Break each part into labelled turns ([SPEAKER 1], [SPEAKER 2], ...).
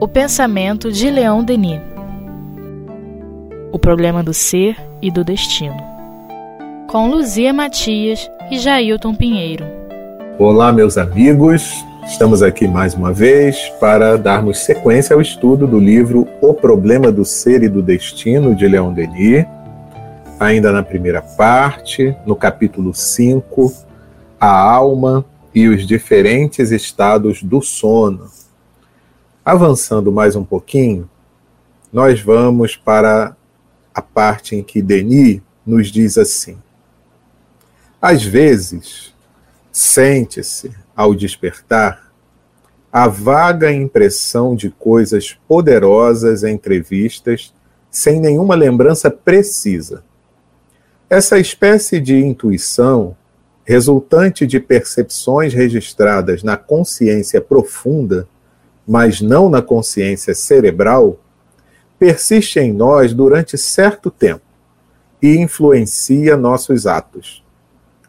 [SPEAKER 1] O pensamento de Leão Denis. O problema do ser e do destino. Com Luzia Matias e Jailton Pinheiro.
[SPEAKER 2] Olá, meus amigos. Estamos aqui mais uma vez para darmos sequência ao estudo do livro O Problema do Ser e do Destino, de Leon Denis. Ainda na primeira parte, no capítulo 5, A Alma e os Diferentes Estados do Sono. Avançando mais um pouquinho, nós vamos para a parte em que Denis nos diz assim: Às vezes, sente-se ao despertar, a vaga impressão de coisas poderosas entrevistas sem nenhuma lembrança precisa. Essa espécie de intuição, resultante de percepções registradas na consciência profunda, mas não na consciência cerebral, persiste em nós durante certo tempo e influencia nossos atos.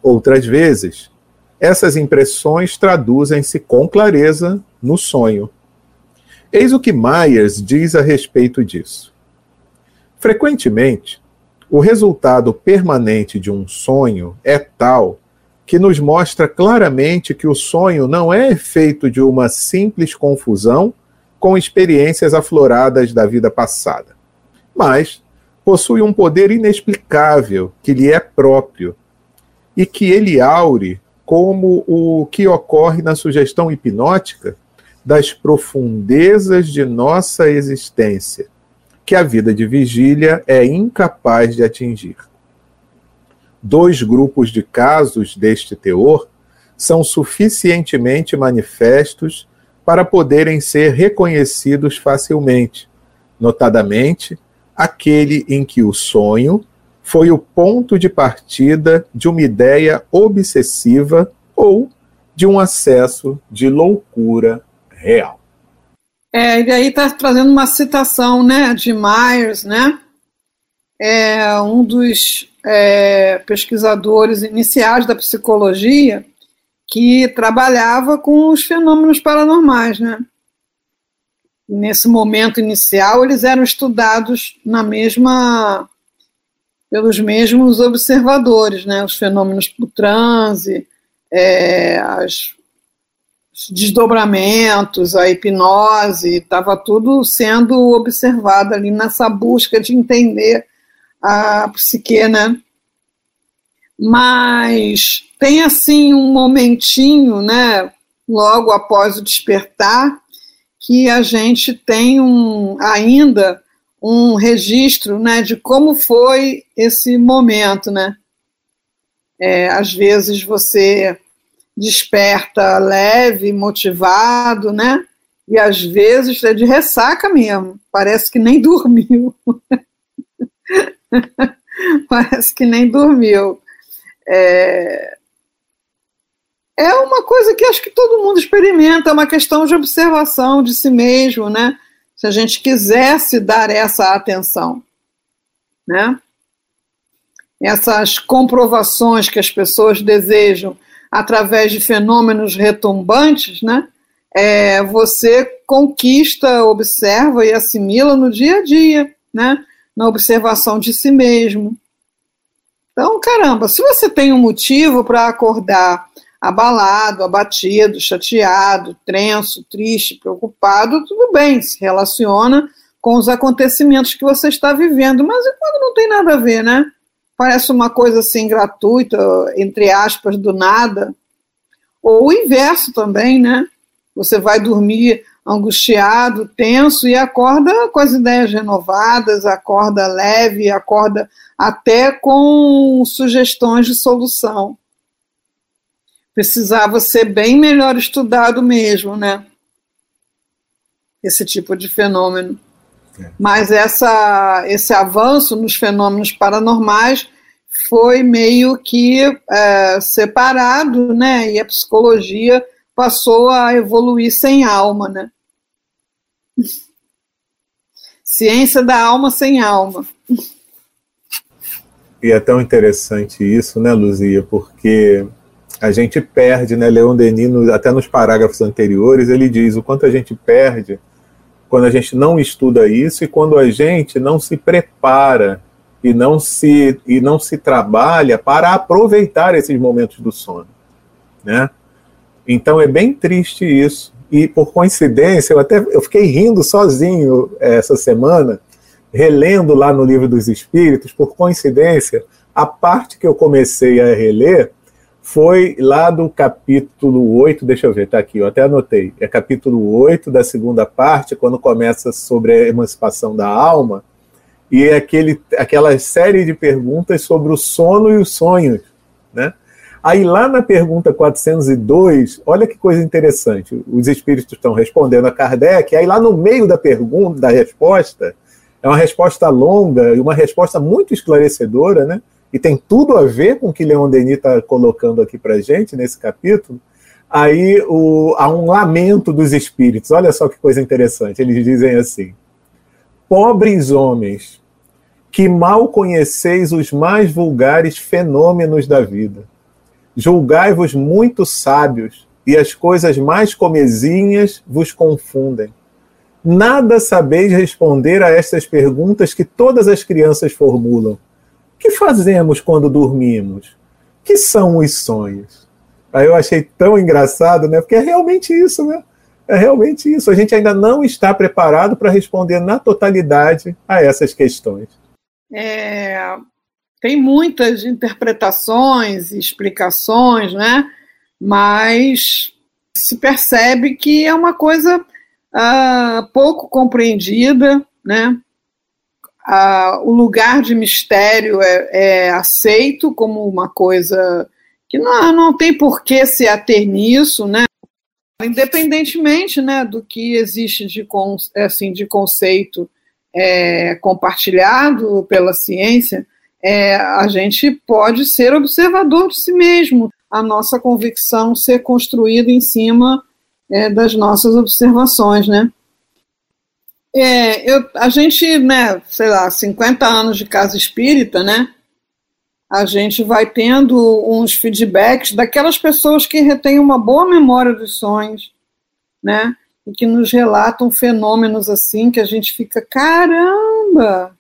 [SPEAKER 2] Outras vezes, essas impressões traduzem-se com clareza no sonho. Eis o que Myers diz a respeito disso. Frequentemente, o resultado permanente de um sonho é tal que nos mostra claramente que o sonho não é efeito de uma simples confusão com experiências afloradas da vida passada, mas possui um poder inexplicável que lhe é próprio e que ele aure como o que ocorre na sugestão hipnótica das profundezas de nossa existência, que a vida de vigília é incapaz de atingir. Dois grupos de casos deste teor são suficientemente manifestos para poderem ser reconhecidos facilmente, notadamente aquele em que o sonho foi o ponto de partida de uma ideia obsessiva ou de um acesso de loucura real.
[SPEAKER 3] É, e aí está trazendo uma citação né, de Myers, né? É um dos é, pesquisadores iniciais da psicologia que trabalhava com os fenômenos paranormais, né? Nesse momento inicial, eles eram estudados na mesma pelos mesmos observadores, né? Os fenômenos do transe, é, as, os desdobramentos, a hipnose, estava tudo sendo observado ali nessa busca de entender a psique, né? Mas tem assim um momentinho, né? Logo após o despertar, que a gente tem um ainda um registro né, de como foi esse momento. Né? É, às vezes você desperta leve, motivado, né? E às vezes é de ressaca mesmo, parece que nem dormiu. parece que nem dormiu. É... é uma coisa que acho que todo mundo experimenta, é uma questão de observação de si mesmo, né? se a gente quisesse dar essa atenção, né? Essas comprovações que as pessoas desejam através de fenômenos retumbantes, né? É, você conquista, observa e assimila no dia a dia, né? Na observação de si mesmo. Então, caramba, se você tem um motivo para acordar abalado, abatido, chateado, tenso, triste, preocupado, tudo bem, se relaciona com os acontecimentos que você está vivendo, mas e quando não tem nada a ver, né? Parece uma coisa assim gratuita, entre aspas, do nada. Ou o inverso também, né? Você vai dormir angustiado, tenso e acorda com as ideias renovadas, acorda leve, acorda até com sugestões de solução precisava ser bem melhor estudado mesmo, né? Esse tipo de fenômeno. É. Mas essa, esse avanço nos fenômenos paranormais foi meio que é, separado, né? E a psicologia passou a evoluir sem alma, né? Ciência da alma sem alma.
[SPEAKER 2] E é tão interessante isso, né, Luzia? Porque a gente perde, né? Leon Denis, até nos parágrafos anteriores, ele diz o quanto a gente perde quando a gente não estuda isso e quando a gente não se prepara e não se, e não se trabalha para aproveitar esses momentos do sono, né? Então é bem triste isso. E por coincidência, eu até eu fiquei rindo sozinho essa semana, relendo lá no Livro dos Espíritos, por coincidência, a parte que eu comecei a reler foi lá do capítulo 8, deixa eu ver, tá aqui, eu até anotei. É capítulo 8 da segunda parte, quando começa sobre a emancipação da alma, e é aquele, aquela série de perguntas sobre o sono e os sonhos, né? Aí lá na pergunta 402, olha que coisa interessante. Os espíritos estão respondendo a Kardec, aí lá no meio da pergunta, da resposta, é uma resposta longa e uma resposta muito esclarecedora, né? E tem tudo a ver com o que Leon Denis está colocando aqui para gente nesse capítulo. Aí o, há um lamento dos espíritos. Olha só que coisa interessante. Eles dizem assim: Pobres homens, que mal conheceis os mais vulgares fenômenos da vida Julgai-vos muito sábios, e as coisas mais comezinhas vos confundem. Nada sabeis responder a estas perguntas que todas as crianças formulam. Que fazemos quando dormimos? Que são os sonhos? Aí eu achei tão engraçado, né? Porque é realmente isso, né? É realmente isso. A gente ainda não está preparado para responder na totalidade a essas questões.
[SPEAKER 3] É, tem muitas interpretações e explicações, né? mas se percebe que é uma coisa uh, pouco compreendida, né? Uh, o lugar de mistério é, é, aceito como uma coisa que não, não tem por que se ater nisso, né? Independentemente né, do que existe de, assim, de conceito é, compartilhado pela ciência, é, a gente pode ser observador de si mesmo, a nossa convicção ser construída em cima é, das nossas observações, né? É, eu, a gente, né, sei lá, 50 anos de casa espírita, né? A gente vai tendo uns feedbacks daquelas pessoas que retêm uma boa memória dos sonhos, né? E que nos relatam fenômenos assim que a gente fica, caramba,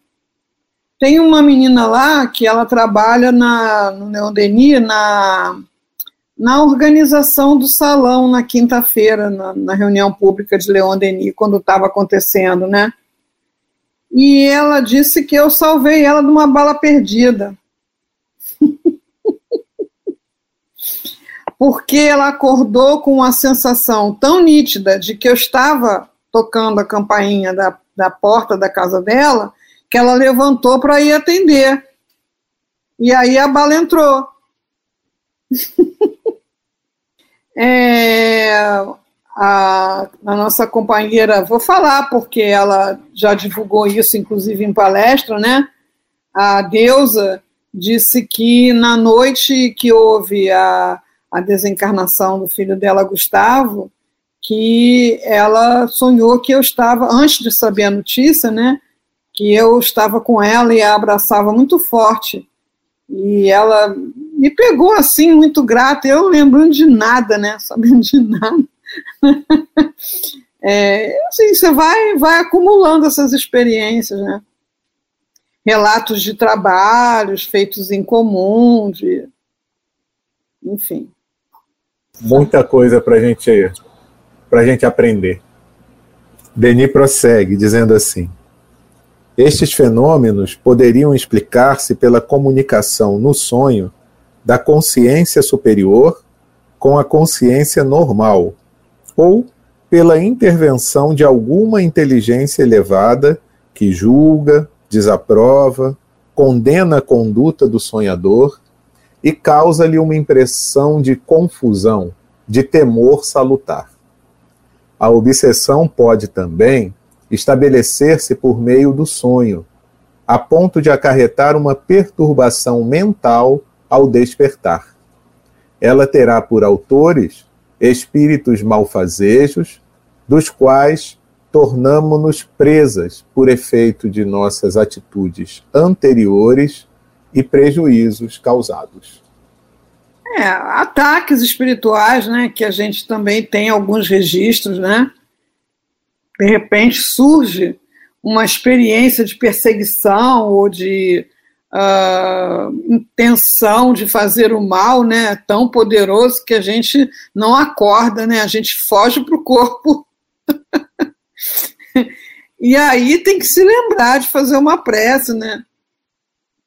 [SPEAKER 3] tem uma menina lá que ela trabalha na, no Neodeni, na, na organização do salão na quinta-feira, na, na, reunião pública de Leon Denis, quando estava acontecendo, né? E ela disse que eu salvei ela de uma bala perdida. Porque ela acordou com uma sensação tão nítida de que eu estava tocando a campainha da, da porta da casa dela que ela levantou para ir atender. E aí a bala entrou. é, a, a, nossa companheira, vou falar porque ela já divulgou isso, inclusive em palestra, né? A Deusa disse que na noite que houve a, a desencarnação do filho dela, Gustavo, que ela sonhou que eu estava, antes de saber a notícia, né? Que eu estava com ela e a abraçava muito forte. E ela me pegou assim, muito grata, eu lembrando de nada, né? Sabendo de nada. é, assim, você vai, vai acumulando essas experiências, né? Relatos de trabalhos feitos em comum, de... enfim.
[SPEAKER 2] Muita coisa para gente, a gente aprender. Denis prossegue, dizendo assim: estes fenômenos poderiam explicar-se pela comunicação no sonho da consciência superior com a consciência normal, ou pela intervenção de alguma inteligência elevada que julga, desaprova, condena a conduta do sonhador e causa-lhe uma impressão de confusão, de temor salutar. A obsessão pode também estabelecer-se por meio do sonho, a ponto de acarretar uma perturbação mental ao despertar. Ela terá por autores espíritos malfazejos, dos quais tornamo-nos presas por efeito de nossas atitudes anteriores e prejuízos causados.
[SPEAKER 3] É, ataques espirituais, né, que a gente também tem alguns registros, né? De repente surge uma experiência de perseguição ou de uh, intenção de fazer o mal, né, tão poderoso que a gente não acorda, né, a gente foge para o corpo. e aí tem que se lembrar de fazer uma prece, né,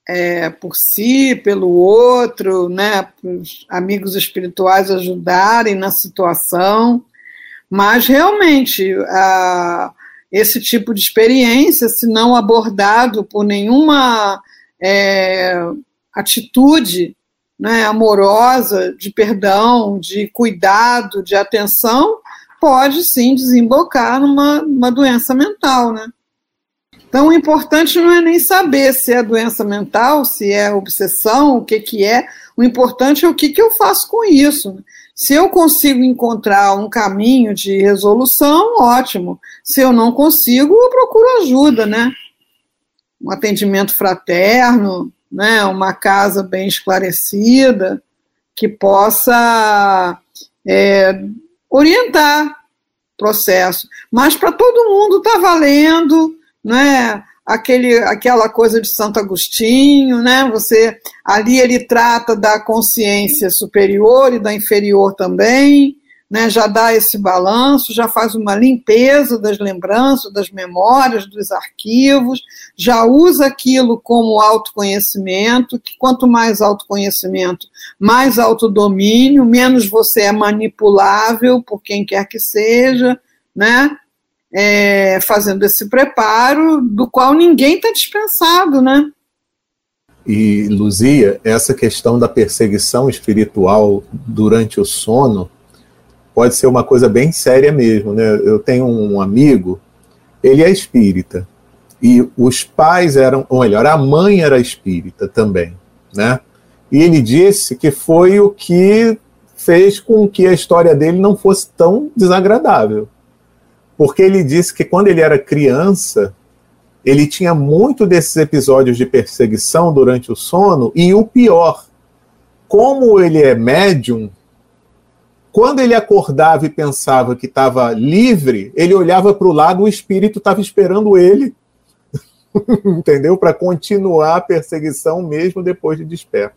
[SPEAKER 3] é, por si, pelo outro, né, para os amigos espirituais ajudarem na situação, mas realmente a, esse tipo de experiência, se não abordado por nenhuma é, atitude né, amorosa, de perdão, de cuidado, de atenção, pode sim desembocar numa, numa doença mental, né? Então, o importante não é nem saber se é doença mental, se é obsessão, o que, que é. O importante é o que, que eu faço com isso. Se eu consigo encontrar um caminho de resolução, ótimo. Se eu não consigo, eu procuro ajuda, né? Um atendimento fraterno, né? Uma casa bem esclarecida, que possa é, orientar o processo. Mas para todo mundo está valendo né? Aquele, aquela coisa de Santo Agostinho, né? Você ali ele trata da consciência superior e da inferior também, né? Já dá esse balanço, já faz uma limpeza das lembranças, das memórias, dos arquivos, já usa aquilo como autoconhecimento, que quanto mais autoconhecimento, mais autodomínio, menos você é manipulável por quem quer que seja, né? É, fazendo esse preparo, do qual ninguém está dispensado, né?
[SPEAKER 2] E, Luzia, essa questão da perseguição espiritual durante o sono pode ser uma coisa bem séria mesmo, né? Eu tenho um amigo, ele é espírita, e os pais eram, ou melhor, a mãe era espírita também, né? E ele disse que foi o que fez com que a história dele não fosse tão desagradável porque ele disse que quando ele era criança, ele tinha muito desses episódios de perseguição durante o sono, e o pior, como ele é médium, quando ele acordava e pensava que estava livre, ele olhava para o lado, o espírito estava esperando ele, entendeu? Para continuar a perseguição mesmo depois de desperto.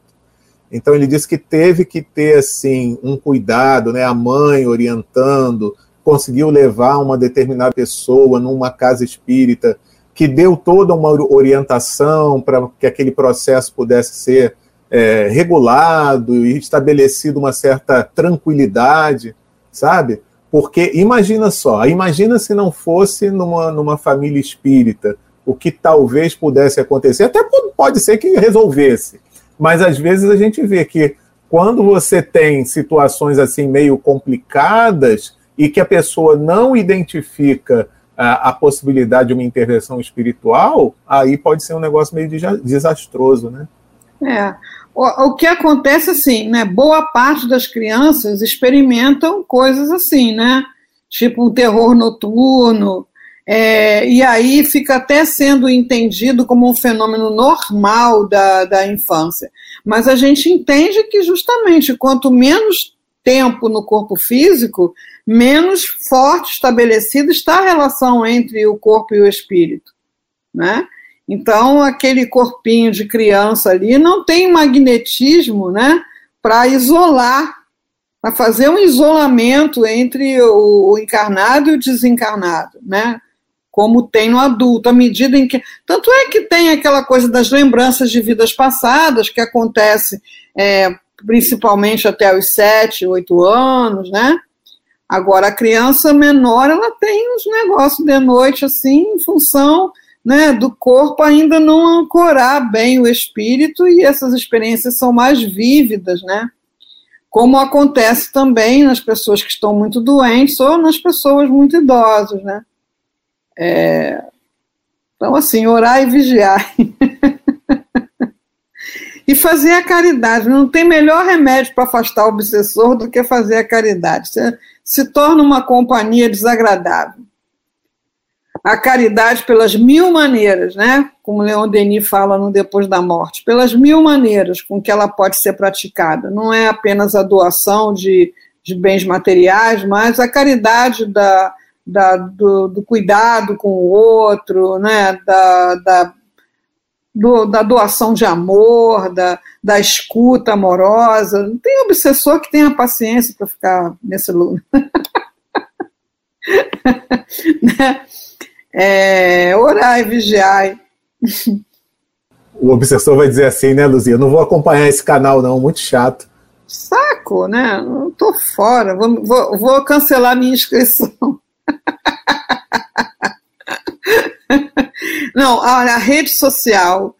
[SPEAKER 2] Então ele disse que teve que ter assim um cuidado, né? A mãe orientando, conseguiu levar uma determinada pessoa numa casa espírita, que deu toda uma orientação para que aquele processo pudesse ser é, regulado e estabelecido uma certa tranquilidade, sabe? Porque imagina só, imagina se não fosse numa, numa família espírita, o que talvez pudesse acontecer, até pode ser que resolvesse, mas às vezes a gente vê que quando você tem situações assim meio complicadas, e que a pessoa não identifica a, a possibilidade de uma intervenção espiritual, aí pode ser um negócio meio desastroso, né?
[SPEAKER 3] É. O, o que acontece assim, né? Boa parte das crianças experimentam coisas assim, né? Tipo um terror noturno, é, e aí fica até sendo entendido como um fenômeno normal da, da infância. Mas a gente entende que justamente quanto menos tempo no corpo físico, menos forte estabelecida está a relação entre o corpo e o espírito, né? Então, aquele corpinho de criança ali não tem magnetismo, né, para isolar, para fazer um isolamento entre o, encarnado e o desencarnado, né? Como tem no adulto, à medida em que. Tanto é que tem aquela coisa das lembranças de vidas passadas, que acontece é, principalmente até os sete, oito anos, né? Agora, a criança menor, ela tem uns negócios de noite, assim, em função né, do corpo ainda não ancorar bem o espírito, e essas experiências são mais vívidas, né? Como acontece também nas pessoas que estão muito doentes ou nas pessoas muito idosas, né? É... Então, assim, orar e vigiar. e fazer a caridade. Não tem melhor remédio para afastar o obsessor do que fazer a caridade. Você se torna uma companhia desagradável. a caridade pelas mil maneiras, né? Como Leon Denis fala no Depois da Morte, pelas mil maneiras com que ela pode ser praticada. Não é apenas a doação de, de bens materiais, mas a caridade da, da, do, do, cuidado com o outro, né? da, da, do, da doação de amor, da, da escuta amorosa. Não tem obsessor que tenha paciência para ficar nesse lugar. né? É, orai, vigiai.
[SPEAKER 2] O obsessor vai dizer assim, né, Luzia? Não vou acompanhar esse canal, não, muito chato.
[SPEAKER 3] Saco, né? Não tô fora, vou, vou, vou cancelar minha inscrição. não, a, rede social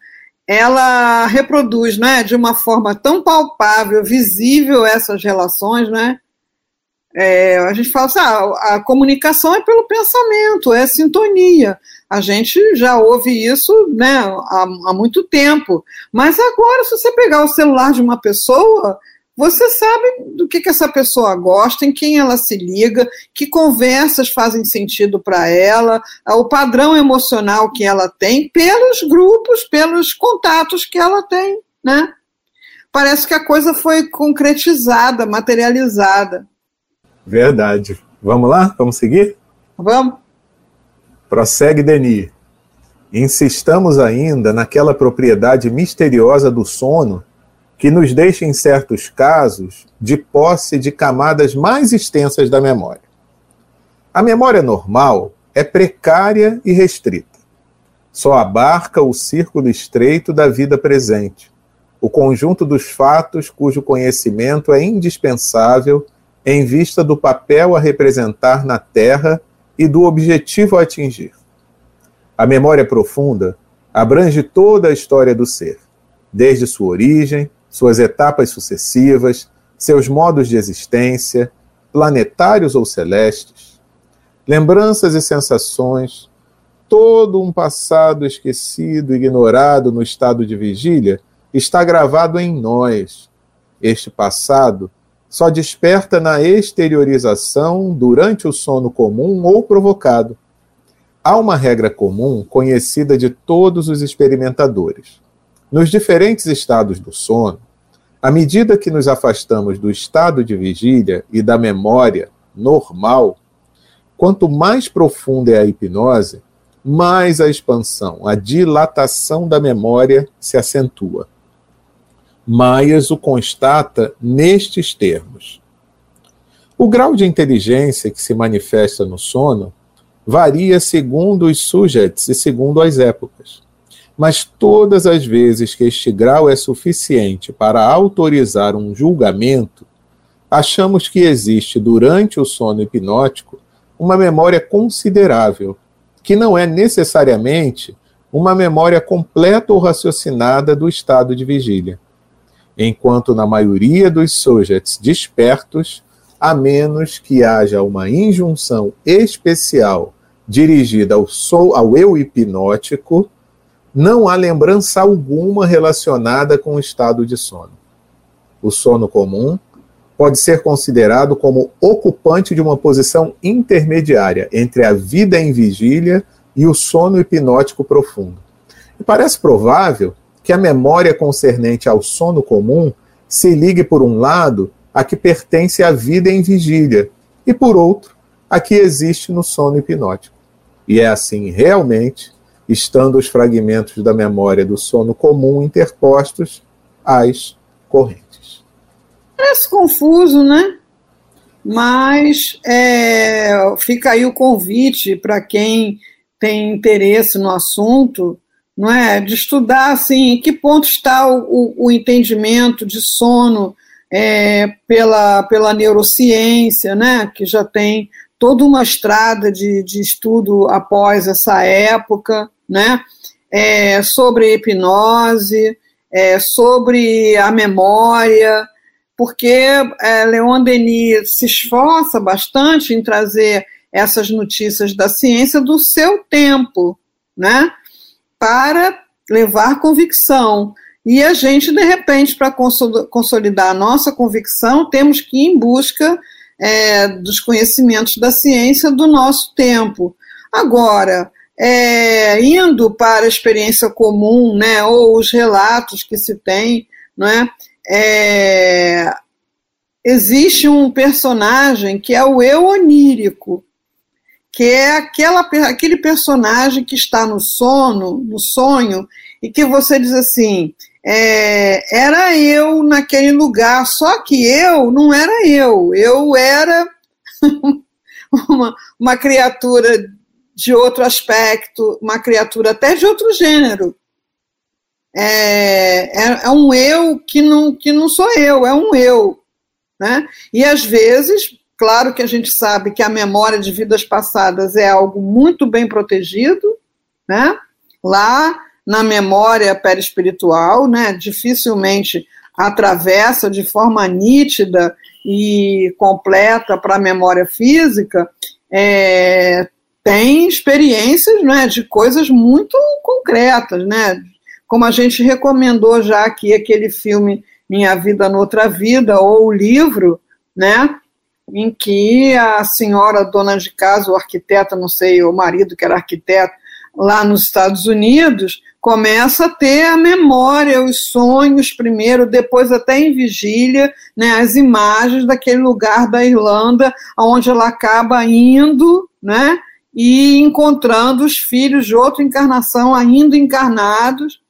[SPEAKER 3] ela reproduz né, de uma forma tão palpável, visível essas relações, né? É, a gente fala assim, ah, a comunicação é pelo pensamento, é sintonia. A gente já ouve isso né, há, há muito tempo. Mas agora, se você pegar o celular de uma pessoa, você sabe do que, que essa pessoa gosta, em quem ela se liga, que conversas fazem sentido para ela, o padrão emocional que ela tem, pelos grupos, pelos contatos que ela tem, né? Parece que a coisa foi concretizada, materializada.
[SPEAKER 2] Verdade. Vamos lá? Vamos seguir?
[SPEAKER 3] Vamos.
[SPEAKER 2] Prossegue Denis. Insistamos ainda naquela propriedade misteriosa do sono que nos deixa, em certos casos, de posse de camadas mais extensas da memória. A memória normal é precária e restrita. Só abarca o círculo estreito da vida presente, o conjunto dos fatos cujo conhecimento é indispensável em vista do papel a representar na Terra e do objetivo a atingir. A memória profunda abrange toda a história do ser, desde sua origem, suas etapas sucessivas, seus modos de existência, planetários ou celestes, lembranças e sensações, todo um passado esquecido, ignorado no estado de vigília, está gravado em nós. Este passado só desperta na exteriorização durante o sono comum ou provocado. Há uma regra comum conhecida de todos os experimentadores. Nos diferentes estados do sono, à medida que nos afastamos do estado de vigília e da memória normal, quanto mais profunda é a hipnose, mais a expansão, a dilatação da memória se acentua. Myers o constata nestes termos. O grau de inteligência que se manifesta no sono varia segundo os sujeitos e segundo as épocas. Mas todas as vezes que este grau é suficiente para autorizar um julgamento, achamos que existe durante o sono hipnótico uma memória considerável, que não é necessariamente uma memória completa ou raciocinada do estado de vigília enquanto na maioria dos sujets despertos, a menos que haja uma injunção especial dirigida ao, sou, ao eu hipnótico, não há lembrança alguma relacionada com o estado de sono. O sono comum pode ser considerado como ocupante de uma posição intermediária entre a vida em vigília e o sono hipnótico profundo. E parece provável que a memória concernente ao sono comum se ligue, por um lado, a que pertence à vida em vigília, e, por outro, a que existe no sono hipnótico. E é assim, realmente, estando os fragmentos da memória do sono comum interpostos às correntes.
[SPEAKER 3] Parece confuso, né? Mas é, fica aí o convite para quem tem interesse no assunto não é? De estudar assim, em que ponto está o, o, o entendimento de sono é, pela, pela neurociência, né? Que já tem toda uma estrada de, de estudo após essa época, né? É, sobre hipnose, é, sobre a memória, porque é, Leon Denis se esforça bastante em trazer essas notícias da ciência do seu tempo, né? para levar convicção. E a gente, de repente, para consolidar a nossa convicção, temos que ir em busca é, dos conhecimentos da ciência do nosso tempo. Agora, é, indo para a experiência comum, né, ou os relatos que se tem, não é? é existe um personagem que é o eu onírico, que é aquela, aquele personagem que está no sono, no sonho, e que você diz assim, é, era eu naquele lugar, só que eu não era eu, eu era uma, uma criatura de outro aspecto, uma criatura até de outro gênero. É, é, é, um eu que não, que não sou eu, é um eu. Né? E às vezes, claro que a gente sabe que a memória de vidas passadas é algo muito bem protegido, né? lá na memória perispiritual, né? dificilmente atravessa de forma nítida e completa para a memória física, é, tem experiências né, de coisas muito concretas, né? Como a gente recomendou já aqui aquele filme Minha Vida Noutra Vida, ou o livro, né? Em que a senhora dona de casa, o arquiteto, não sei, o marido que era arquiteto, lá nos Estados Unidos, começa a ter a memória, os sonhos primeiro, depois até em vigília, né, as imagens daquele lugar da Irlanda, onde ela acaba indo, né, e encontrando os filhos de outra encarnação ainda encarnados,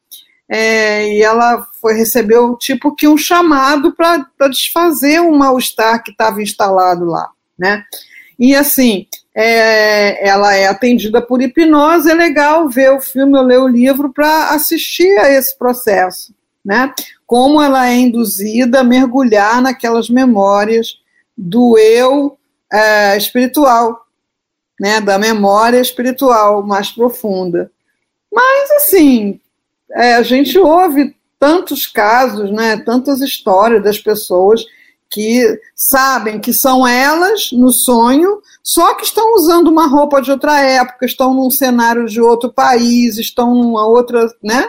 [SPEAKER 3] é, e ela foi recebeu tipo que um chamado para desfazer o mal-estar que estava instalado lá, né? E assim, é, ela é atendida por hipnose, é legal ver o filme ou ler o livro para assistir a esse processo, né? Como ela é induzida a mergulhar naquelas memórias do eu é, espiritual, né? Da memória espiritual mais profunda. Mas assim, é, a gente ouve tantos casos, né? Tantas histórias das pessoas que sabem que são elas no sonho, só que estão usando uma roupa de outra época, estão num cenário de outro país, estão numa outra, né?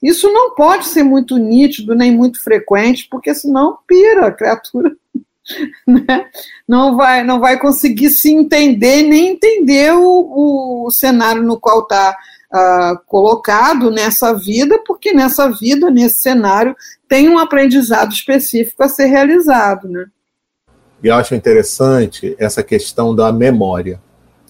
[SPEAKER 3] Isso não pode ser muito nítido nem muito frequente, porque senão pira a criatura. Né? Não, vai, não vai conseguir se entender nem entender o, o cenário no qual está uh, colocado nessa vida, porque nessa vida, nesse cenário, tem um aprendizado específico a ser realizado. Né?
[SPEAKER 2] Eu acho interessante essa questão da memória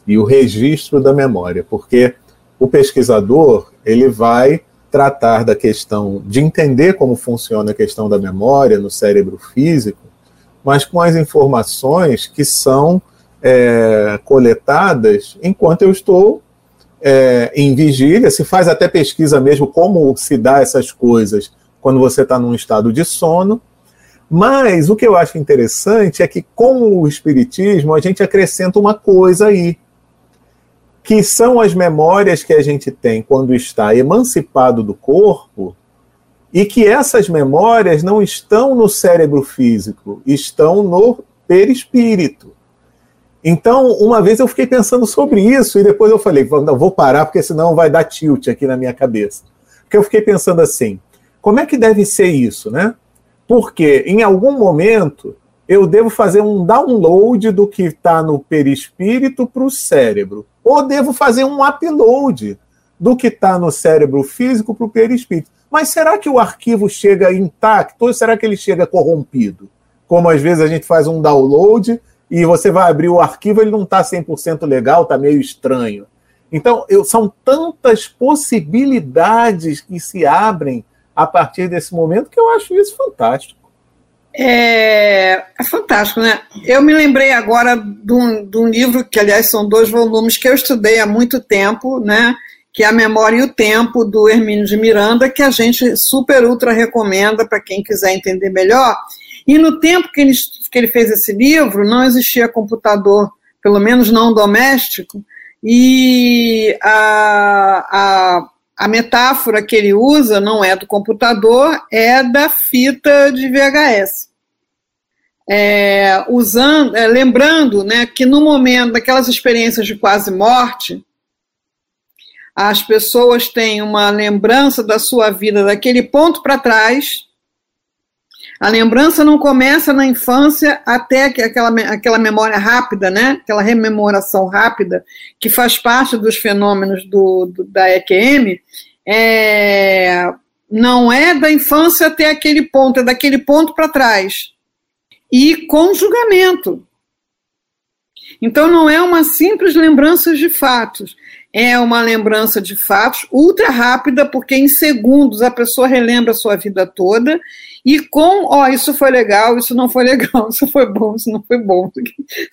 [SPEAKER 2] e o registro da memória, porque o pesquisador ele vai tratar da questão de entender como funciona a questão da memória no cérebro físico, mas com as informações que são é, coletadas enquanto eu estou é, em vigília, se faz até pesquisa mesmo como se dá essas coisas quando você está num estado de sono. Mas o que eu acho interessante é que, com o Espiritismo, a gente acrescenta uma coisa aí, que são as memórias que a gente tem quando está emancipado do corpo, e que essas memórias não estão no cérebro físico, estão no perispírito. Então, uma vez eu fiquei pensando sobre isso e depois eu falei, não, vou parar porque senão vai dar tilt aqui na minha cabeça. Porque eu fiquei pensando assim, como é que deve ser isso, né? Porque em algum momento eu devo fazer um download do que está no perispírito para o cérebro, ou devo fazer um upload do que está no cérebro físico para o perispírito. Mas será que o arquivo chega intacto ou será que ele chega corrompido? Como às vezes a gente faz um download e você vai abrir o arquivo, ele não está 100% legal, está meio estranho. Então, eu, são tantas possibilidades que se abrem a partir desse momento que eu acho isso fantástico.
[SPEAKER 3] É, é fantástico, né? Eu me lembrei agora de um, de um, livro, que aliás são dois volumes, que eu estudei há muito tempo, né? Que é A Memória e o Tempo, do Hermínio de Miranda, que a gente super ultra recomenda para quem quiser entender melhor. E no tempo que ele, que ele fez esse livro, não existia computador, pelo menos não doméstico, e a, a, a metáfora que ele usa não é do computador, é da fita de VHS. É, usando, é, lembrando né, que no momento daquelas experiências de quase morte, as pessoas têm uma lembrança da sua vida daquele ponto para trás A lembrança não começa na infância até aquela, aquela memória rápida, né? aquela rememoração rápida, que faz parte dos fenômenos do, do da EQM, é, não é da infância até aquele ponto, é daquele ponto para trás. E com julgamento. Então não é uma simples lembrança de fatos, é uma lembrança de fatos ultra rápida, porque em segundos a pessoa relembra a sua vida toda e com, ó, oh, isso foi legal, isso não foi legal, isso foi bom, isso não foi bom,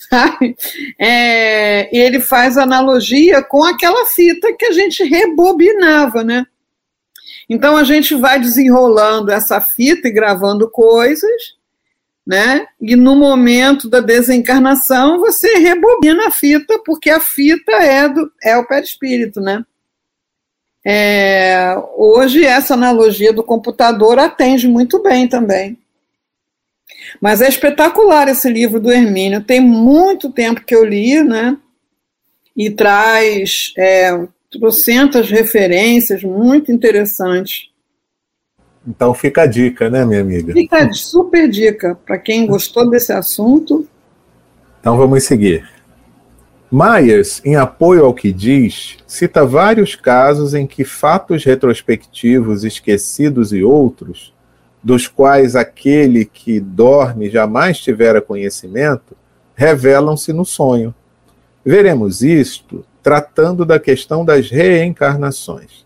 [SPEAKER 3] sabe? É, e ele faz analogia com aquela fita que a gente rebobinava, né? Então a gente vai desenrolando essa fita e gravando coisas, né? E no momento da desencarnação você rebobina a fita, porque a fita é, do, é o perispírito, né? É, hoje essa analogia do computador atende muito bem também. Mas é espetacular esse livro do Hermínio. Tem muito tempo que eu li, né? E traz é, trocentas referências muito interessantes.
[SPEAKER 2] Então fica a dica, né, minha amiga?
[SPEAKER 3] Fica super dica para quem gostou desse assunto.
[SPEAKER 2] Então vamos seguir. Myers, em apoio ao que diz, cita vários casos em que fatos retrospectivos esquecidos e outros, dos quais aquele que dorme jamais tivera conhecimento, revelam-se no sonho. Veremos isto tratando da questão das reencarnações.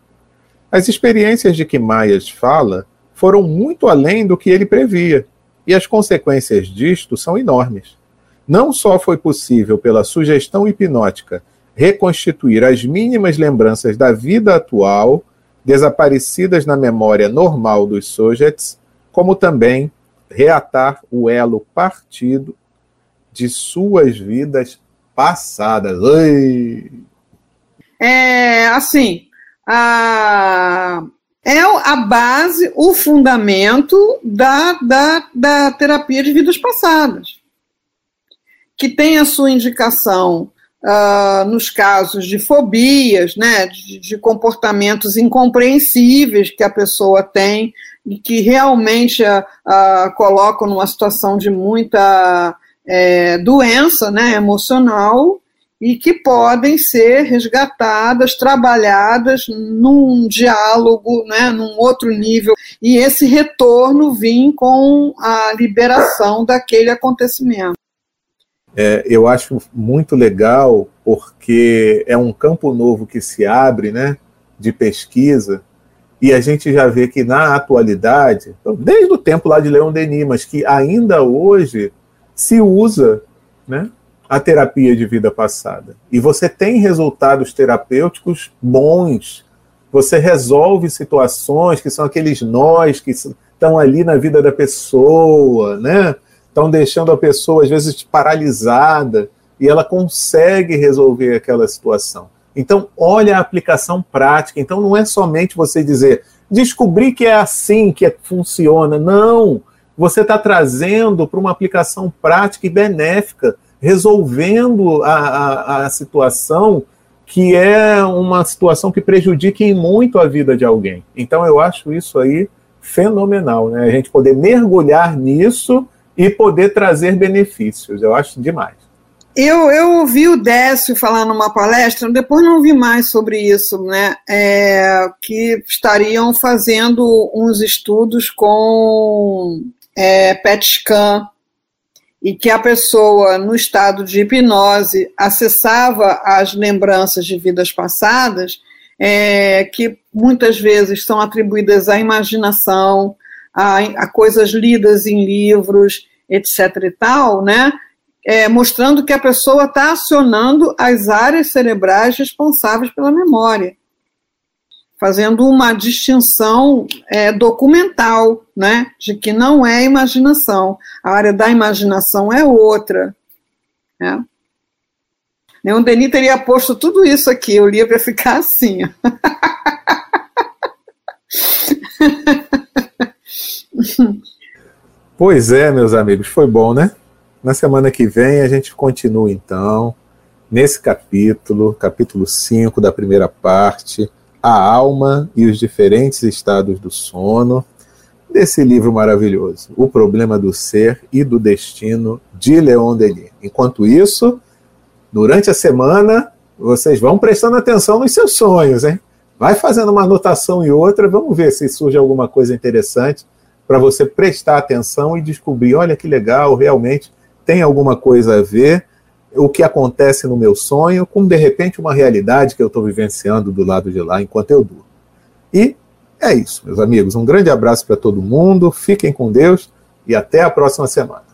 [SPEAKER 2] As experiências de que Myers fala foram muito além do que ele previa, e as consequências disto são enormes. Não só foi possível, pela sugestão hipnótica, reconstituir as mínimas lembranças da vida atual, desaparecidas na memória normal dos sujets, como também reatar o elo partido de suas vidas passadas. Oi!
[SPEAKER 3] É assim, a, é a base, o fundamento da, da, da terapia de vidas passadas, que tem a sua indicação uh, nos casos de fobias, né, de, de, comportamentos incompreensíveis que a pessoa tem e que realmente uh, colocam numa situação de muita é, doença né, emocional e que podem ser resgatadas, trabalhadas num diálogo, né, num outro nível, e esse retorno vir com a liberação daquele acontecimento.
[SPEAKER 2] É, eu acho muito legal porque é um campo novo que se abre, né, de pesquisa, e a gente já vê que na atualidade, desde o tempo lá de Leon Denis, mas que ainda hoje se usa, né, a terapia de vida passada. E você tem resultados terapêuticos bons. Você resolve situações que são aqueles nós que estão ali na vida da pessoa, né? Estão deixando a pessoa, às vezes, paralisada, e ela consegue resolver aquela situação. Então, olha a aplicação prática. Então, não é somente você dizer, descobri que é assim que funciona. Não! Você está trazendo para uma aplicação prática e benéfica resolvendo a, a, a situação que é uma situação que prejudique muito a vida de alguém. Então eu acho isso aí fenomenal, né? A gente poder mergulhar nisso e poder trazer benefícios. Eu acho demais.
[SPEAKER 3] Eu, eu ouvi o Décio falar numa palestra, depois não vi mais sobre isso, né? É, que estariam fazendo uns estudos com é, PET scan e que a pessoa, no estado de hipnose, acessava as lembranças de vidas passadas, é, que muitas vezes são atribuídas à imaginação, a, a coisas lidas em livros, etc. e tal, né? É, mostrando que a pessoa está acionando as áreas cerebrais responsáveis pela memória fazendo uma distinção é, documental, né, de que não é imaginação. A área da imaginação é outra. Né? Leon Denis teria posto tudo isso aqui, o livro ia ficar assim.
[SPEAKER 2] pois é, meus amigos, foi bom, né? Na semana que vem a gente continua então nesse capítulo, capítulo 5 da primeira parte a alma e os diferentes estados do sono. desse livro maravilhoso, O Problema do Ser e do Destino, de Leon Denis. Enquanto isso, durante a semana, vocês vão prestando atenção nos seus sonhos, hein? Vai fazendo uma anotação e outra, vamos ver se surge alguma coisa interessante para você prestar atenção e descobrir, olha que legal, realmente tem alguma coisa a ver o que acontece no meu sonho com de repente uma realidade que eu estou vivenciando do lado de lá enquanto eu durmo. E é isso, meus amigos. Um grande abraço para todo mundo, fiquem com Deus e até a próxima semana.